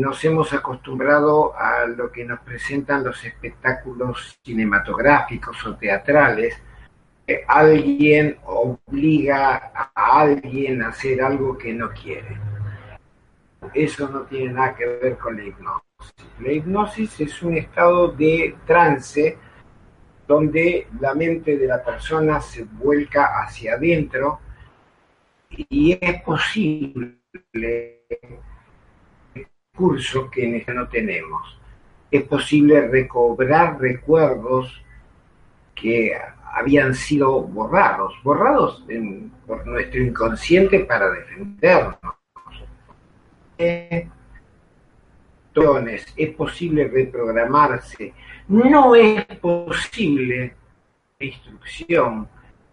Nos hemos acostumbrado a lo que nos presentan los espectáculos cinematográficos o teatrales. alguien obliga a alguien a hacer algo que no quiere. Eso no tiene nada que ver con la hipnosis. La hipnosis es un estado de trance donde la mente de la persona se vuelca hacia adentro y es posible curso que en este no tenemos. Es posible recobrar recuerdos que habían sido borrados, borrados por nuestro inconsciente para defendernos. Es posible reprogramarse. No es posible instrucción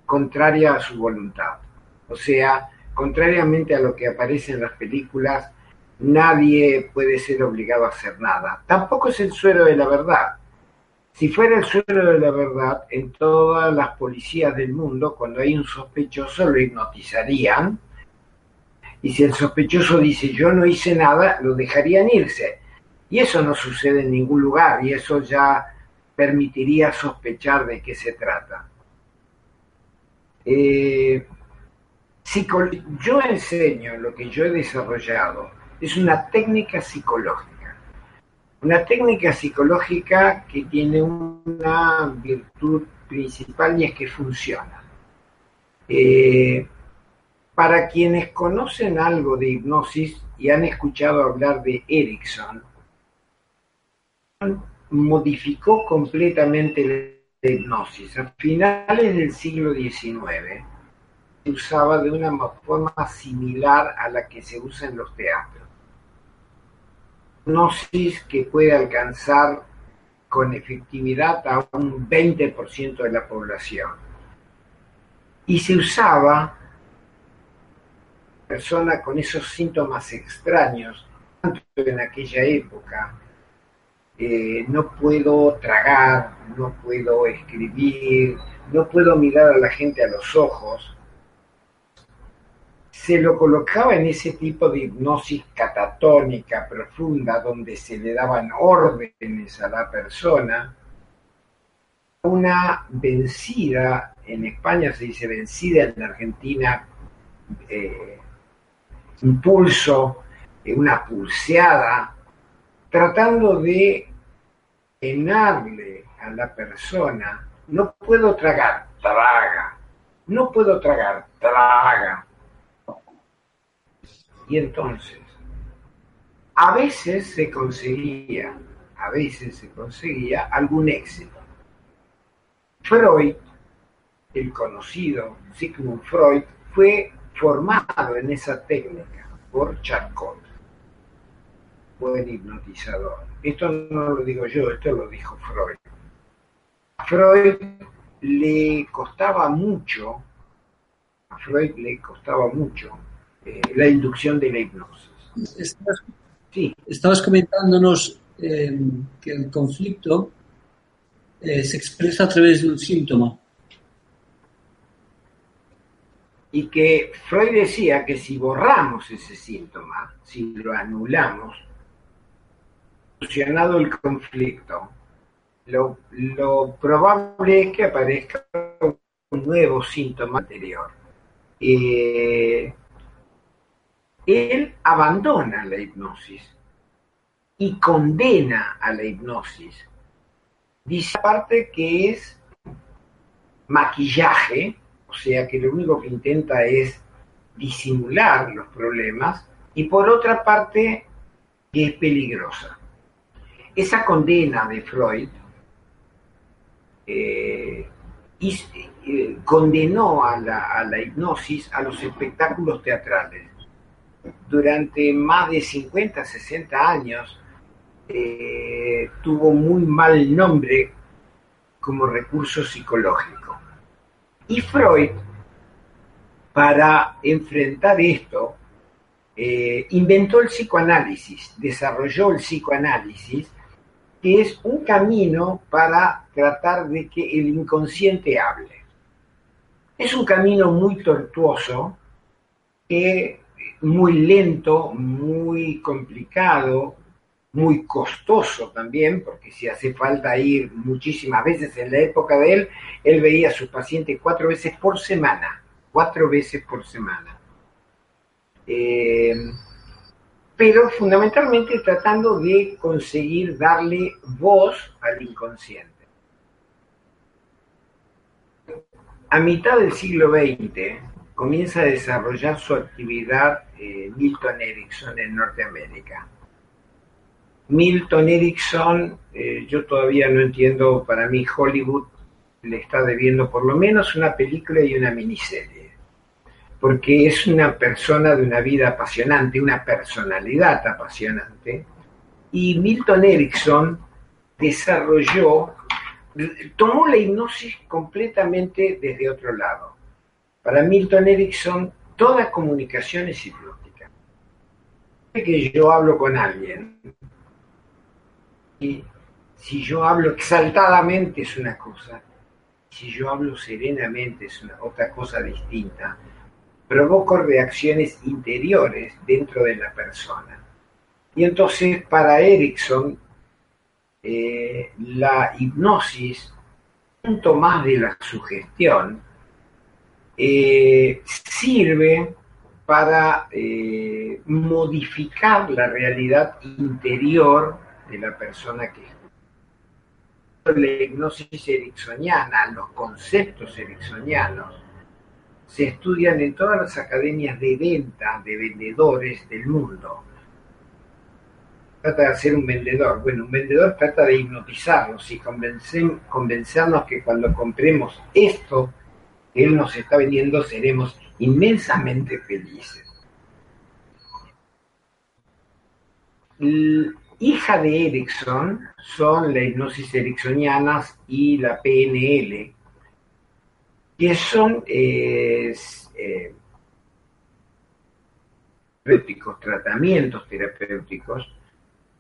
contraria a su voluntad. O sea, contrariamente a lo que aparece en las películas, nadie puede ser obligado a hacer nada. Tampoco es el suero de la verdad. Si fuera el suero de la verdad, en todas las policías del mundo, cuando hay un sospechoso, lo hipnotizarían. Y si el sospechoso dice yo no hice nada, lo dejarían irse. Y eso no sucede en ningún lugar y eso ya permitiría sospechar de qué se trata. Eh, yo enseño lo que yo he desarrollado es una técnica psicológica. Una técnica psicológica que tiene una virtud principal y es que funciona. Eh, para quienes conocen algo de hipnosis y han escuchado hablar de Erickson, modificó completamente la hipnosis. A finales del siglo XIX se usaba de una forma similar a la que se usa en los teatros hipnosis que puede alcanzar con efectividad a un 20% de la población. Y se usaba persona con esos síntomas extraños, tanto en aquella época, no puedo tragar, no puedo escribir, no puedo mirar a la gente a los ojos, se lo colocaba en ese tipo de hipnosis catatónica profunda donde se le daban órdenes a la persona, una vencida, en España se dice vencida, en Argentina eh, impulso, eh, una pulseada, tratando de llenarle a la persona, no puedo tragar, traga, no puedo tragar, traga, y entonces, a veces se conseguía, a veces se conseguía algún éxito. Freud, el conocido Sigmund Freud, fue formado en esa técnica por Charcot, buen hipnotizador. Esto no lo digo yo, esto lo dijo Freud. A Freud le costaba mucho, a Freud le costaba mucho eh, la inducción de la hipnosis. Estabas, sí. estabas comentándonos eh, que el conflicto eh, se expresa a través de un síntoma. Y que Freud decía que si borramos ese síntoma, si lo anulamos, solucionado el conflicto, lo, lo probable es que aparezca un nuevo síntoma anterior. Eh, él abandona la hipnosis y condena a la hipnosis. Dice aparte que es maquillaje, o sea que lo único que intenta es disimular los problemas, y por otra parte que es peligrosa. Esa condena de Freud eh, eh, condenó a la, a la hipnosis a los espectáculos teatrales. Durante más de 50, 60 años eh, tuvo muy mal nombre como recurso psicológico. Y Freud, para enfrentar esto, eh, inventó el psicoanálisis, desarrolló el psicoanálisis, que es un camino para tratar de que el inconsciente hable. Es un camino muy tortuoso, que, muy lento, muy complicado, muy costoso también, porque si hace falta ir muchísimas veces en la época de él, él veía a sus pacientes cuatro veces por semana, cuatro veces por semana. Eh, pero fundamentalmente tratando de conseguir darle voz al inconsciente. A mitad del siglo XX comienza a desarrollar su actividad eh, Milton Erickson en Norteamérica. Milton Erickson, eh, yo todavía no entiendo, para mí Hollywood le está debiendo por lo menos una película y una miniserie, porque es una persona de una vida apasionante, una personalidad apasionante, y Milton Erickson desarrolló, tomó la hipnosis completamente desde otro lado. Para Milton Erickson, toda comunicación es hipnótica. Que yo hablo con alguien, y si yo hablo exaltadamente es una cosa, si yo hablo serenamente es otra cosa distinta. Provoco reacciones interiores dentro de la persona. Y entonces para Erickson, eh, la hipnosis, punto más de la sugestión, eh, sirve para eh, modificar la realidad interior de la persona que la hipnosis ericksoniana, los conceptos ericksonianos, se estudian en todas las academias de venta de vendedores del mundo. Trata de ser un vendedor. Bueno, un vendedor trata de hipnotizarnos y convencernos que cuando compremos esto él nos está vendiendo seremos inmensamente felices hija de Erickson son la hipnosis ericksonianas y la PNL, que son eh, tratamientos terapéuticos,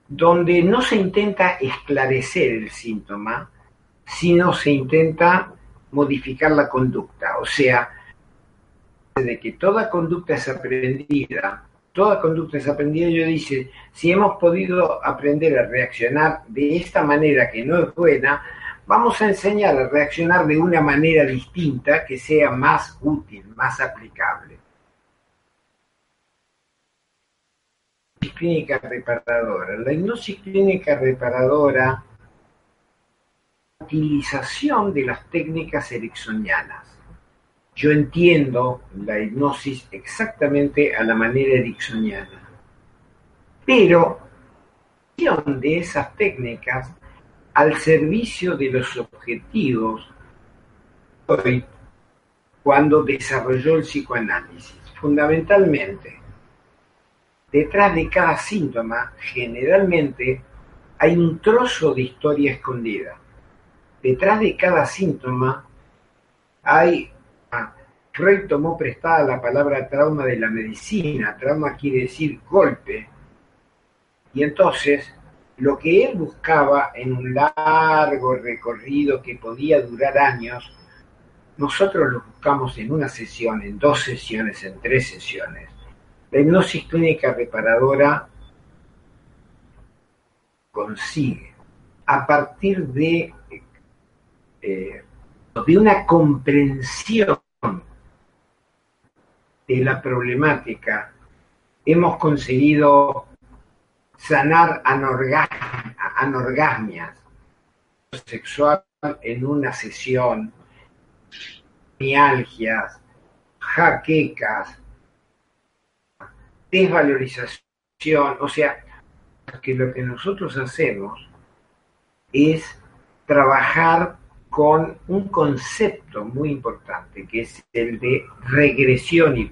donde no se intenta esclarecer el síntoma, sino se intenta modificar la conducta. O sea, de que toda conducta es aprendida toda conducta es aprendida, yo dice, si hemos podido aprender a reaccionar de esta manera que no es buena, vamos a enseñar a reaccionar de una manera distinta que sea más útil, más aplicable. Clínica reparadora. La hipnosis clínica reparadora, utilización de las técnicas ericksonianas yo entiendo la hipnosis exactamente a la manera ericksoniana. Pero de esas técnicas al servicio de los objetivos cuando desarrolló el psicoanálisis. Fundamentalmente, detrás de cada síntoma, generalmente, hay un trozo de historia escondida. Detrás de cada síntoma hay Freud tomó prestada la palabra trauma de la medicina, trauma quiere decir golpe, y entonces lo que él buscaba en un largo recorrido que podía durar años, nosotros lo buscamos en una sesión, en dos sesiones, en tres sesiones. La hipnosis clínica reparadora consigue, a partir de, eh, de una comprensión de la problemática, hemos conseguido sanar anorgasmias sexual en una sesión, mialgias, jaquecas, desvalorización, o sea, que lo que nosotros hacemos es trabajar con un concepto muy importante que es el de regresión y